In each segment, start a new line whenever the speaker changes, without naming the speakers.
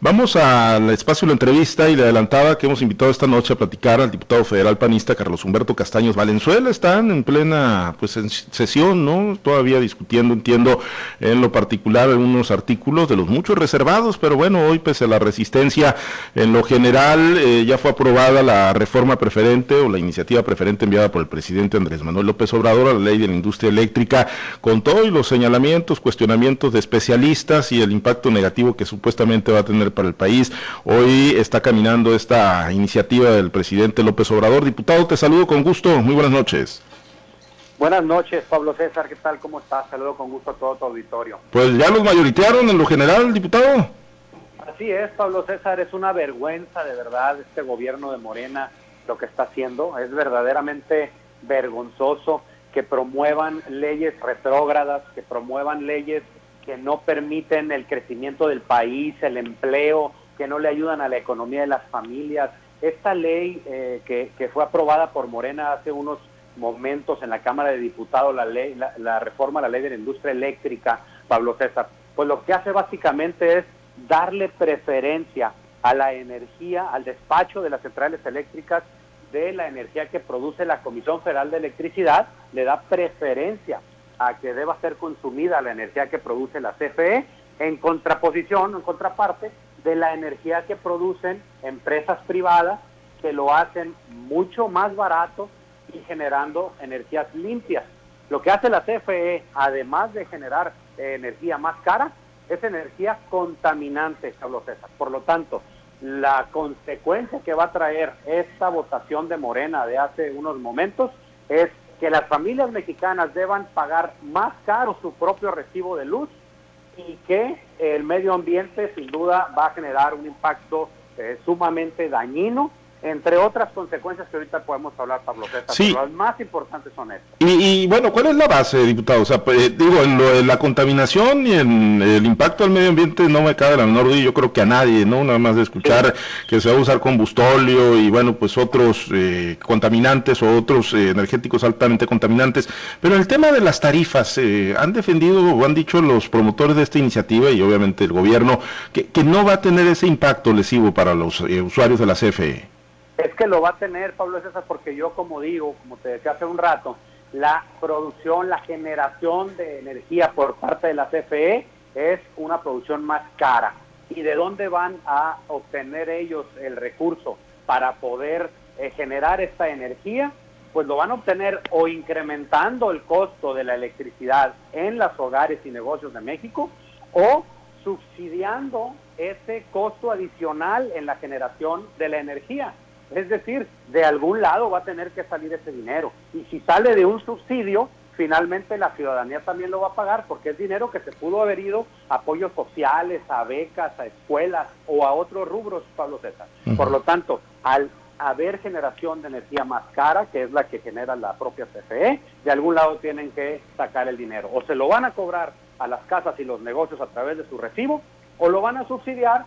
Vamos al espacio de la entrevista y le adelantaba que hemos invitado esta noche a platicar al diputado federal panista Carlos Humberto Castaños Valenzuela. Están en plena pues en sesión, ¿no? Todavía discutiendo, entiendo, en lo particular algunos artículos de los muchos reservados, pero bueno, hoy pese a la resistencia, en lo general eh, ya fue aprobada la reforma preferente o la iniciativa preferente enviada por el presidente Andrés Manuel López Obrador a la ley de la industria eléctrica, con todos los señalamientos, cuestionamientos de especialistas y el impacto negativo que supuestamente va a tener para el país. Hoy está caminando esta iniciativa del presidente López Obrador. Diputado, te saludo con gusto. Muy buenas noches.
Buenas noches, Pablo César. ¿Qué tal? ¿Cómo estás? Saludo con gusto a todo tu auditorio.
Pues ya los mayoritearon en lo general, diputado.
Así es, Pablo César. Es una vergüenza, de verdad, este gobierno de Morena lo que está haciendo. Es verdaderamente vergonzoso que promuevan leyes retrógradas, que promuevan leyes que no permiten el crecimiento del país, el empleo, que no le ayudan a la economía de las familias. Esta ley eh, que, fue aprobada por Morena hace unos momentos en la Cámara de Diputados, la, ley, la, reforma a la ley de la industria eléctrica, Pablo César, pues lo que hace básicamente es darle preferencia a la energía, al despacho de las centrales eléctricas de la energía que produce la Comisión Federal de Electricidad, le da preferencia a que deba ser consumida la energía que produce la CFE en contraposición, en contraparte de la energía que producen empresas privadas que lo hacen mucho más barato y generando energías limpias. Lo que hace la CFE, además de generar eh, energía más cara, es energía contaminante, Carlos César. Por lo tanto, la consecuencia que va a traer esta votación de Morena de hace unos momentos es que las familias mexicanas deban pagar más caro su propio recibo de luz y que el medio ambiente sin duda va a generar un impacto eh, sumamente dañino entre otras consecuencias que ahorita podemos hablar, Pablo César, pero las más importantes son estas.
Y, bueno, ¿cuál es la base, diputado? O sea, pues, digo, en, lo, la contaminación y en el impacto al medio ambiente no me cabe la menor duda, yo creo que a nadie, ¿no? Nada más de escuchar que se va a usar combustóleo y bueno, pues otros eh, contaminantes o otros eh, energéticos altamente contaminantes. Pero el tema de las tarifas, eh, han defendido o han dicho los promotores de esta iniciativa y obviamente el gobierno que, que no va a tener ese impacto lesivo para los usuarios de la CFE.
Es que lo va a tener, Pablo César, porque yo, como digo, como te decía hace un rato, la producción, la generación de energía por parte de la CFE es una producción más cara. ¿Y de dónde van a obtener ellos el recurso para poder eh, generar esta energía? Pues lo van a obtener o incrementando el costo de la electricidad en los hogares y negocios de México o subsidiando ese costo adicional en la generación de la energía. Es decir, de algún lado va a tener que salir ese dinero. Y si sale de un subsidio, finalmente la ciudadanía también lo va a pagar porque es dinero que se pudo haber ido a apoyos sociales, a becas, a escuelas o a otros rubros, Pablo César. Por lo tanto, al haber generación de energía más cara, que es la que genera la propia CFE, de algún lado tienen que sacar el dinero. O se lo van a cobrar a las casas y los negocios a través de su recibo, o lo van a subsidiar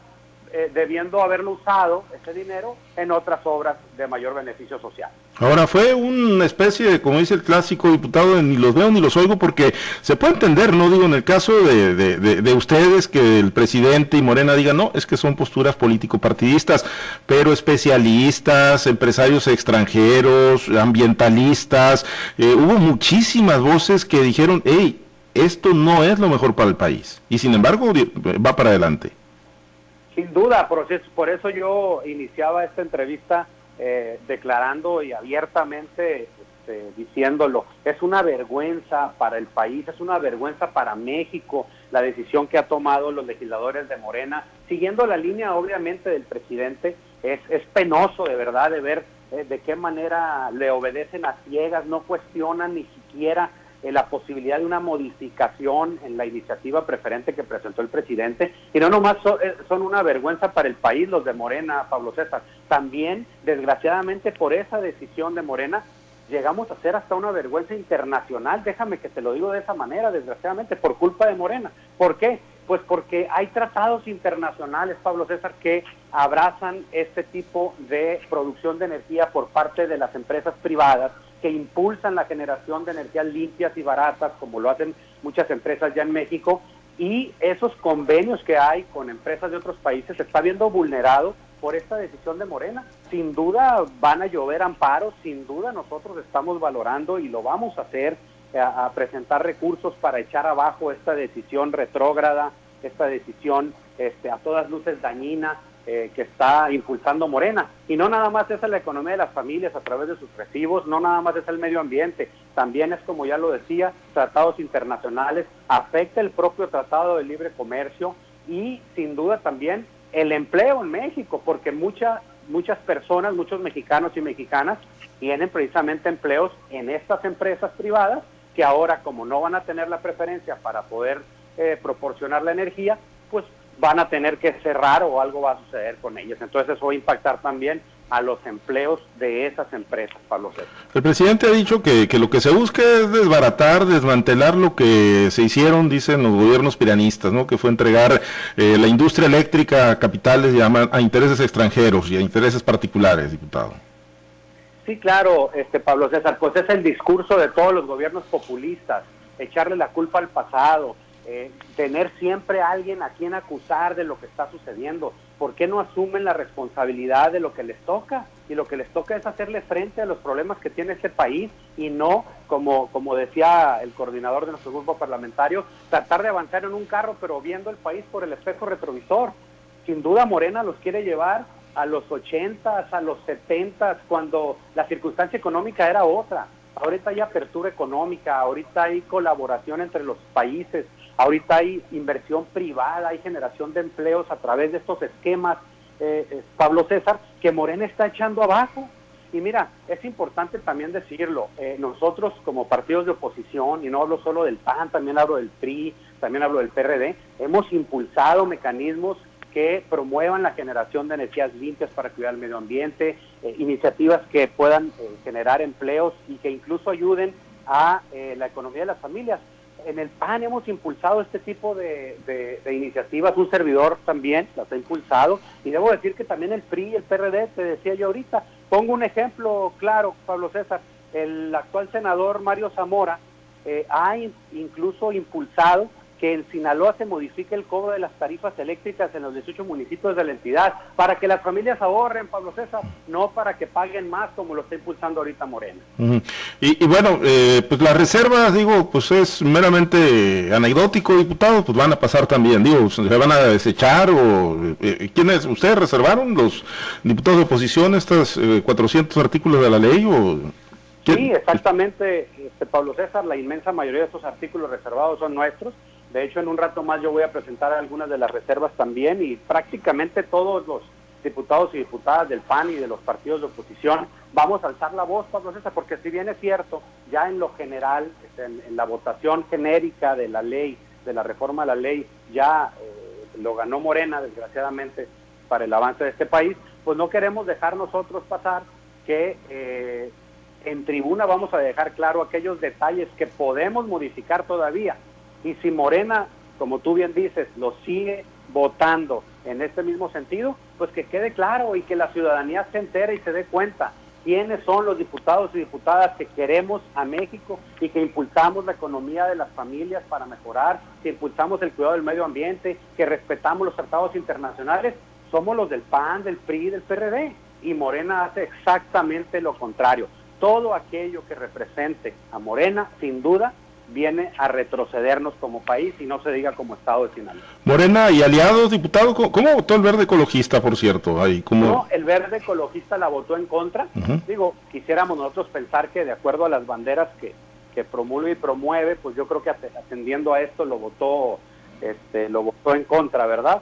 eh, debiendo haberlo usado ese dinero en otras obras de mayor beneficio social.
Ahora fue una especie de, como dice el clásico diputado, ni los veo ni los oigo porque se puede entender, no digo en el caso de, de, ustedes que el presidente y Morena digan, no, es que son posturas político-partidistas, pero especialistas, empresarios extranjeros, ambientalistas, eh, hubo muchísimas voces que dijeron, hey, esto no es lo mejor para el país. Y sin embargo va para adelante.
Sin duda, por eso yo iniciaba esta entrevista eh, declarando y abiertamente este, diciéndolo, es una vergüenza para el país, es una vergüenza para México la decisión que ha tomado los legisladores de Morena, siguiendo la línea obviamente del presidente, es, es penoso de verdad de ver eh, de qué manera le obedecen a ciegas, no cuestionan ni siquiera eh, la posibilidad de una modificación en la iniciativa preferente que presentó el presidente, y no nomás eh, son una vergüenza para el país los de Morena, Pablo César, también, desgraciadamente, por esa decisión de Morena, llegamos a ser hasta una vergüenza internacional, déjame que te lo digo de esa manera, desgraciadamente, por culpa de Morena. ¿Por qué? Pues porque hay tratados internacionales, Pablo César, que abrazan este tipo de producción de energía por parte de las empresas privadas que impulsan la generación de energías limpias y baratas, como lo hacen muchas empresas ya en México, y esos convenios que hay con empresas de otros países se está viendo vulnerado por esta decisión de Morena. Sin duda van a llover amparos, sin duda nosotros estamos valorando y lo vamos a hacer, eh, a, presentar recursos para echar abajo esta decisión retrógrada, esta decisión este, a todas luces dañina eh, que está impulsando Morena. Y no nada más es la economía de las familias a través de sus recibos, no nada más es el medio ambiente, también es, como ya lo decía, tratados internacionales, afecta el propio Tratado de Libre Comercio y sin duda también el empleo en México, porque muchas muchas personas, muchos mexicanos y mexicanas tienen precisamente empleos en estas empresas privadas que ahora como no van a tener la preferencia para poder eh, proporcionar la energía, pues van a tener que cerrar o algo va a suceder con ellos. Entonces eso va a impactar también a los empleos de esas empresas, Pablo César.
El presidente ha dicho que, lo que se busca es desbaratar, desmantelar lo que se hicieron, dicen los gobiernos piranistas, ¿no? que fue entregar eh, la industria eléctrica a capitales y a, intereses extranjeros y a intereses particulares, diputado.
Sí, claro, este Pablo César, pues es el discurso de todos los gobiernos populistas, echarle la culpa al pasado, eh, tener siempre a alguien a quien acusar de lo que está sucediendo. ¿Por qué no asumen la responsabilidad de lo que les toca? Y lo que les toca es hacerle frente a los problemas que tiene este país y no, como, como decía el coordinador de nuestro grupo parlamentario, tratar de avanzar en un carro pero viendo el país por el espejo retrovisor. Sin duda Morena los quiere llevar a los 80, a los 70, cuando la circunstancia económica era otra. Ahorita hay apertura económica, ahorita hay colaboración entre los países, Ahorita hay inversión privada, hay generación de empleos a través de estos esquemas, eh, eh, Pablo César, que Morena está echando abajo. Y mira, es importante también decirlo, eh, nosotros como partidos de oposición, y no hablo solo del PAN, también hablo del PRI, también hablo del PRD, hemos impulsado mecanismos que promuevan la generación de energías limpias para cuidar el medio ambiente, iniciativas que puedan generar empleos y que incluso ayuden a la economía de las familias en el PAN hemos impulsado este tipo de, iniciativas, un servidor también las ha impulsado, y debo decir que también el PRI el PRD, te decía yo ahorita, pongo un ejemplo claro, Pablo César, el actual senador Mario Zamora eh, ha incluso impulsado que en Sinaloa se modifique el cobro de las tarifas eléctricas en los 18 municipios de la entidad, para que las familias ahorren, Pablo César, no para que paguen más como lo está impulsando ahorita Morena.
y, bueno, eh, pues las reservas, digo, pues es meramente anecdótico, diputado, pues van a pasar también, digo, se van a desechar o... Eh, ¿Quiénes? ¿Ustedes reservaron los diputados de oposición estos 400 eh, artículos de la ley o...?
Sí, exactamente, este, Pablo César, la inmensa mayoría de estos artículos reservados son nuestros. De hecho, en un rato más yo voy a presentar algunas de las reservas también y prácticamente todos los diputados y diputadas del PAN y de los partidos de oposición vamos a alzar la voz, Pablo César, porque si bien es cierto, ya en lo general, este, en, la votación genérica de la ley, de la reforma de la ley, ya eh, lo ganó Morena, desgraciadamente, para el avance de este país, pues no queremos dejar nosotros pasar que eh, en tribuna vamos a dejar claro aquellos detalles que podemos modificar todavía y si Morena, como tú bien dices, lo sigue votando en este mismo sentido, pues que quede claro y que la ciudadanía se entere y se dé cuenta quiénes son los diputados y diputadas que queremos a México y que impulsamos la economía de las familias para mejorar, que impulsamos el cuidado del medio ambiente, que respetamos los tratados internacionales, somos los del PAN, del PRI, del PRD. Y Morena hace exactamente lo contrario. Todo aquello que represente a Morena, sin duda, viene a retrocedernos como país y no se diga como Estado de Sinaloa.
Morena y aliados, diputado, ¿cómo, votó el verde ecologista, por cierto? Ahí,
No, el verde ecologista la votó en contra. Digo, quisiéramos nosotros pensar que de acuerdo a las banderas que, que promulga y promueve, pues yo creo que atendiendo a esto lo votó, este, lo votó en contra, ¿verdad?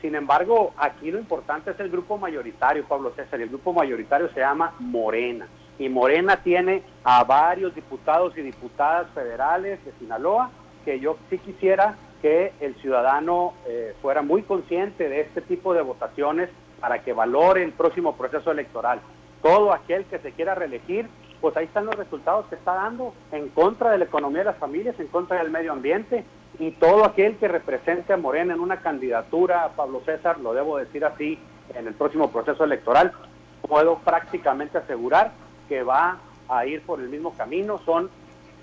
Sin embargo, aquí lo importante es el grupo mayoritario, Pablo César, y el grupo mayoritario se llama Morena y Morena tiene a varios diputados y diputadas federales de Sinaloa que yo sí quisiera que el ciudadano eh, fuera muy consciente de este tipo de votaciones para que valore el próximo proceso electoral. Todo aquel que se quiera reelegir, pues ahí están los resultados que está dando en contra de la economía de las familias, en contra del medio ambiente, y todo aquel que represente a Morena en una candidatura, Pablo César, lo debo decir así, en el próximo proceso electoral, puedo prácticamente asegurar que va a ir por el mismo camino. Son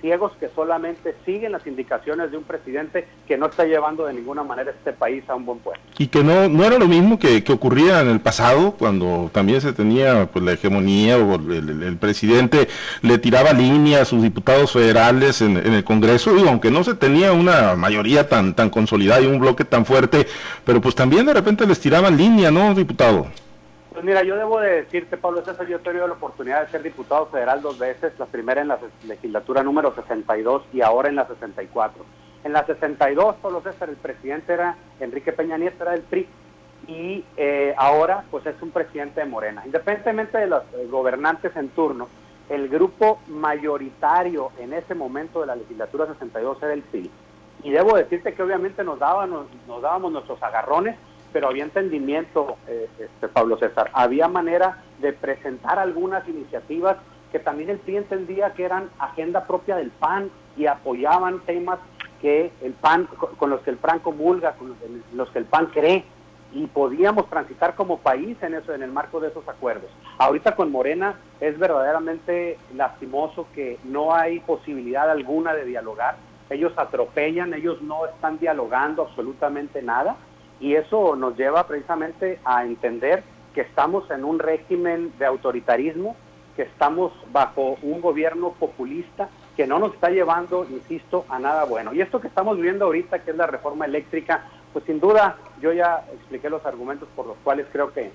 ciegos que solamente siguen las indicaciones de un presidente que no está llevando de ninguna manera este país a un buen puerto.
Y que no, no era lo mismo que, ocurría en el pasado, cuando también se tenía pues, la hegemonía o el, presidente le tiraba línea a sus diputados federales en, el Congreso, y aunque no se tenía una mayoría tan, tan consolidada y un bloque tan fuerte, pero pues también de repente les tiraban línea, ¿no, diputado?
Pues mira, yo debo de decirte, Pablo César, yo he tenido la oportunidad de ser diputado federal dos veces, la primera en la legislatura número 62 y ahora en la 64. En la 62, Pablo César, el presidente era Enrique Peña Nieto, era del PRI, y eh, ahora pues es un presidente de Morena. Independientemente de los eh, gobernantes en turno, el grupo mayoritario en ese momento de la legislatura 62 era el PRI. Y debo decirte que obviamente nos, dábamos, nos dábamos nuestros agarrones pero había entendimiento, eh, este, Pablo César. Había manera de presentar algunas iniciativas que también el PRI entendía que eran agenda propia del PAN y apoyaban temas que el PAN, con los que el PAN comulga, con los que el PAN cree, y podíamos transitar como país en eso, en el marco de esos acuerdos. Ahorita con Morena es verdaderamente lastimoso que no hay posibilidad alguna de dialogar. Ellos atropellan, ellos no están dialogando absolutamente nada y eso nos lleva precisamente a entender que estamos en un régimen de autoritarismo, que estamos bajo un gobierno populista que no nos está llevando, insisto, a nada bueno. Y esto que estamos viendo ahorita, que es la reforma eléctrica, pues sin duda yo ya expliqué los argumentos por los cuales creo que,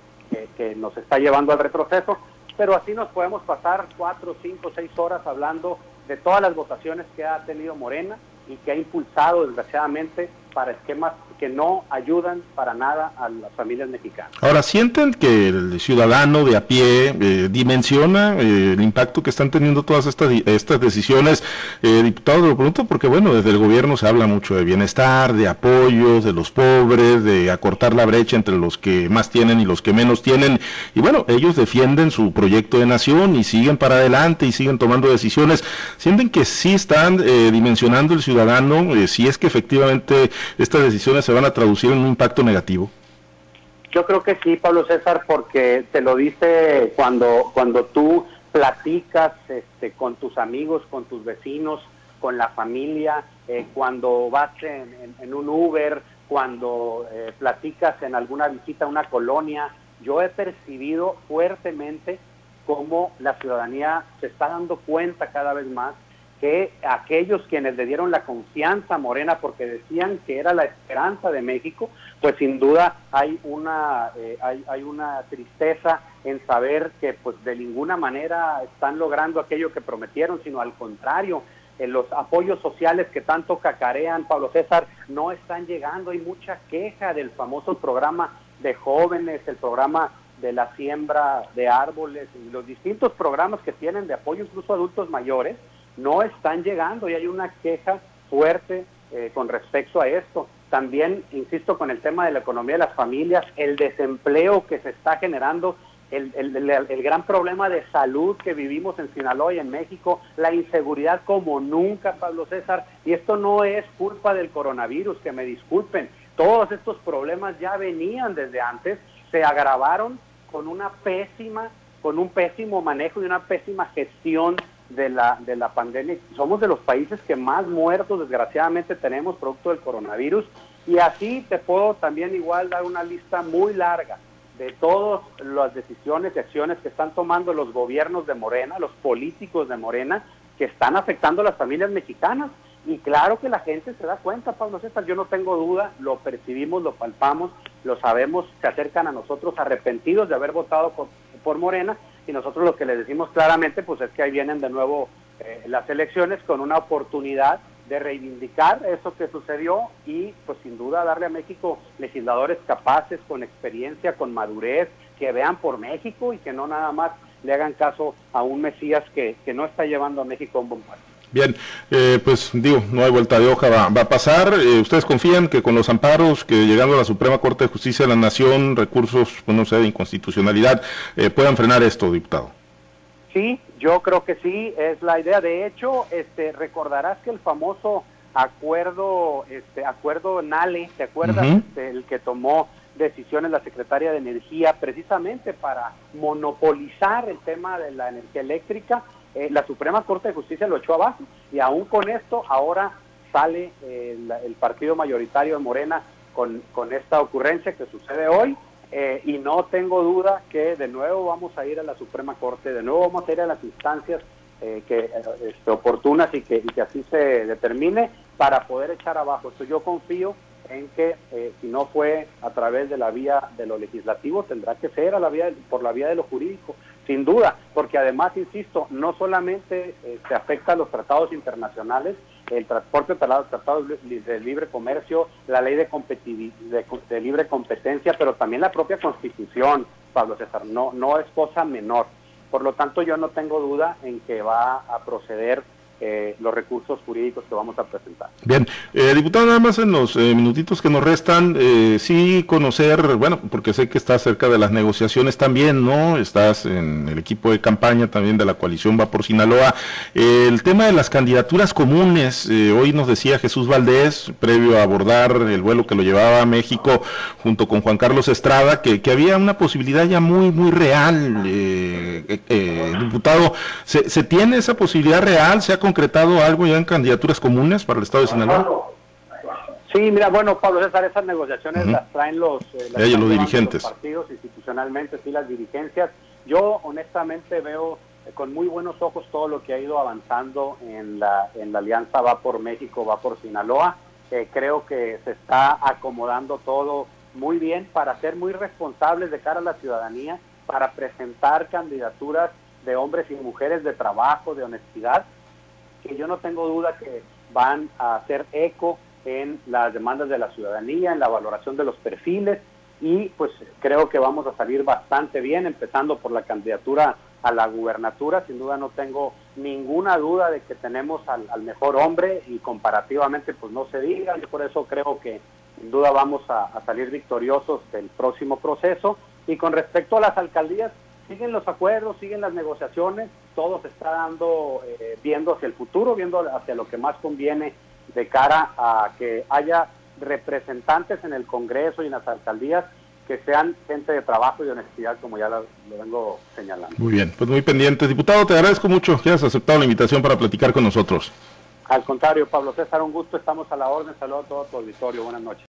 que, nos está llevando al retroceso, pero así nos podemos pasar cuatro, cinco, seis horas hablando de todas las votaciones que ha tenido Morena y que ha impulsado desgraciadamente para esquemas que no ayudan para nada a las familias mexicanas.
Ahora, ¿sienten que el ciudadano de a pie eh, dimensiona eh, el impacto que están teniendo todas estas, estas decisiones? Eh, diputado, lo pregunto porque, bueno, desde el gobierno se habla mucho de bienestar, de apoyos, de los pobres, de acortar la brecha entre los que más tienen y los que menos tienen. Y bueno, ellos defienden su proyecto de nación y siguen para adelante y siguen tomando decisiones. ¿Sienten que sí están dimensionando el ciudadano, si es que efectivamente estas decisiones se van a traducir en un impacto negativo?
Yo creo que sí, Pablo César, porque te lo dice cuando, cuando tú platicas este, con tus amigos, con tus vecinos, con la familia, eh, cuando vas en, un Uber, cuando eh, platicas en alguna visita a una colonia, yo he percibido fuertemente cómo la ciudadanía se está dando cuenta cada vez más que aquellos quienes le dieron la confianza a Morena porque decían que era la esperanza de México, pues sin duda hay una, eh, hay, una tristeza en saber que pues de ninguna manera están logrando aquello que prometieron, sino al contrario, en los apoyos sociales que tanto cacarean, Pablo César, no están llegando. Hay mucha queja del famoso programa de jóvenes, el programa de la siembra de árboles y los distintos programas que tienen de apoyo incluso a adultos mayores, no están llegando y hay una queja fuerte eh, con respecto a esto. También, insisto, con el tema de la economía de las familias, el desempleo que se está generando, el, el, gran problema de salud que vivimos en Sinaloa y en México, la inseguridad como nunca, Pablo César, y esto no es culpa del coronavirus, que me disculpen, todos estos problemas ya venían desde antes, se agravaron con una pésima, con un pésimo manejo y una pésima gestión de la, de la pandemia. Somos de los países que más muertos, desgraciadamente, tenemos producto del coronavirus. Y así te puedo también igual dar una lista muy larga de todas las decisiones y acciones que están tomando los gobiernos de Morena, los políticos de Morena, que están afectando a las familias mexicanas. Y claro que la gente se da cuenta, Pablo César, yo no tengo duda, lo percibimos, lo palpamos, lo sabemos, se acercan a nosotros arrepentidos de haber votado por, por Morena y nosotros lo que les decimos claramente pues es que ahí vienen de nuevo eh, las elecciones con una oportunidad de reivindicar eso que sucedió y pues sin duda darle a México legisladores capaces, con experiencia, con madurez, que vean por México y que no nada más le hagan caso a un Mesías que, que no está llevando a México a un buen puerto.
Bien, eh, pues digo, no hay vuelta de hoja, va, a pasar. Eh, ¿Ustedes confían que con los amparos que llegando a la Suprema Corte de Justicia de la Nación, recursos, pues, no sé, de inconstitucionalidad, eh, puedan frenar esto, diputado?
Sí, yo creo que sí, es la idea. De hecho, este, recordarás que el famoso acuerdo, este, acuerdo NALE, ¿te acuerdas? Este, el que tomó decisiones la Secretaria de Energía precisamente para monopolizar el tema de la energía eléctrica eh, la Suprema Corte de Justicia lo echó abajo y aún con esto ahora sale eh, el partido mayoritario de Morena con, esta ocurrencia que sucede hoy eh, y no tengo duda que de nuevo vamos a ir a la Suprema Corte, de nuevo vamos a ir a las instancias que, este, oportunas y que, y que así se determine para poder echar abajo esto. Yo confío en que si no fue a través de la vía de lo legislativo, tendrá que ser a la vía, por la vía de lo jurídico sin duda, porque además, insisto, no solamente eh, se afecta a los tratados internacionales, el transporte, tratados de libre comercio, la ley de, de, de, libre competencia, pero también la propia constitución, Pablo César, no, no es cosa menor. Por lo tanto, yo no tengo duda en que va a proceder eh, los recursos jurídicos que vamos a presentar.
Bien, eh, diputado, nada más en los eh, minutitos que nos restan, eh, sí conocer, bueno, porque sé que estás cerca de las negociaciones también, ¿no? Estás en el equipo de campaña también de la coalición Va por Sinaloa. el tema de las candidaturas comunes, hoy nos decía Jesús Valdés, previo a abordar el vuelo que lo llevaba a México junto con Juan Carlos Estrada, que, que había una posibilidad ya muy, muy real. diputado, ¿se, ¿se tiene esa posibilidad real? ¿Se ha concretado algo ya en candidaturas comunes para el Estado de Sinaloa?
Sí, mira, bueno, Pablo César, esas negociaciones las traen los,
eh, los dirigentes.
partidos institucionalmente, sí, las dirigencias. Yo honestamente veo eh, con muy buenos ojos todo lo que ha ido avanzando en la, en la alianza Va por México, Va por Sinaloa. Eh, creo que se está acomodando todo muy bien para ser muy responsables de cara a la ciudadanía, para presentar candidaturas de hombres y mujeres de trabajo, de honestidad, que yo no tengo duda que van a hacer eco en las demandas de la ciudadanía, en la valoración de los perfiles y pues creo que vamos a salir bastante bien, empezando por la candidatura a la gubernatura. Sin duda no tengo ninguna duda de que tenemos al, mejor hombre y comparativamente pues no se diga. Yo por eso creo que sin duda vamos a salir victoriosos del próximo proceso. Y con respecto a las alcaldías, siguen los acuerdos, siguen las negociaciones todo se está dando, eh, viendo hacia el futuro, viendo hacia lo que más conviene de cara a que haya representantes en el Congreso y en las alcaldías que sean gente de trabajo y de honestidad, como ya lo, vengo señalando.
Muy bien, pues muy pendientes. Diputado, te agradezco mucho que hayas aceptado la invitación para platicar con nosotros.
Al contrario, Pablo César, un gusto, estamos a la orden. Saludos a todo tu auditorio. Buenas noches.